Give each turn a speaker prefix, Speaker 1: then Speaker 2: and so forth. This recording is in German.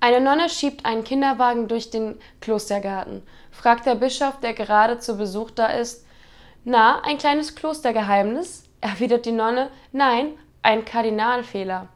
Speaker 1: Eine Nonne schiebt einen Kinderwagen durch den Klostergarten. Fragt der Bischof, der gerade zu Besuch da ist, na, ein kleines Klostergeheimnis? Erwidert die Nonne, nein, ein Kardinalfehler.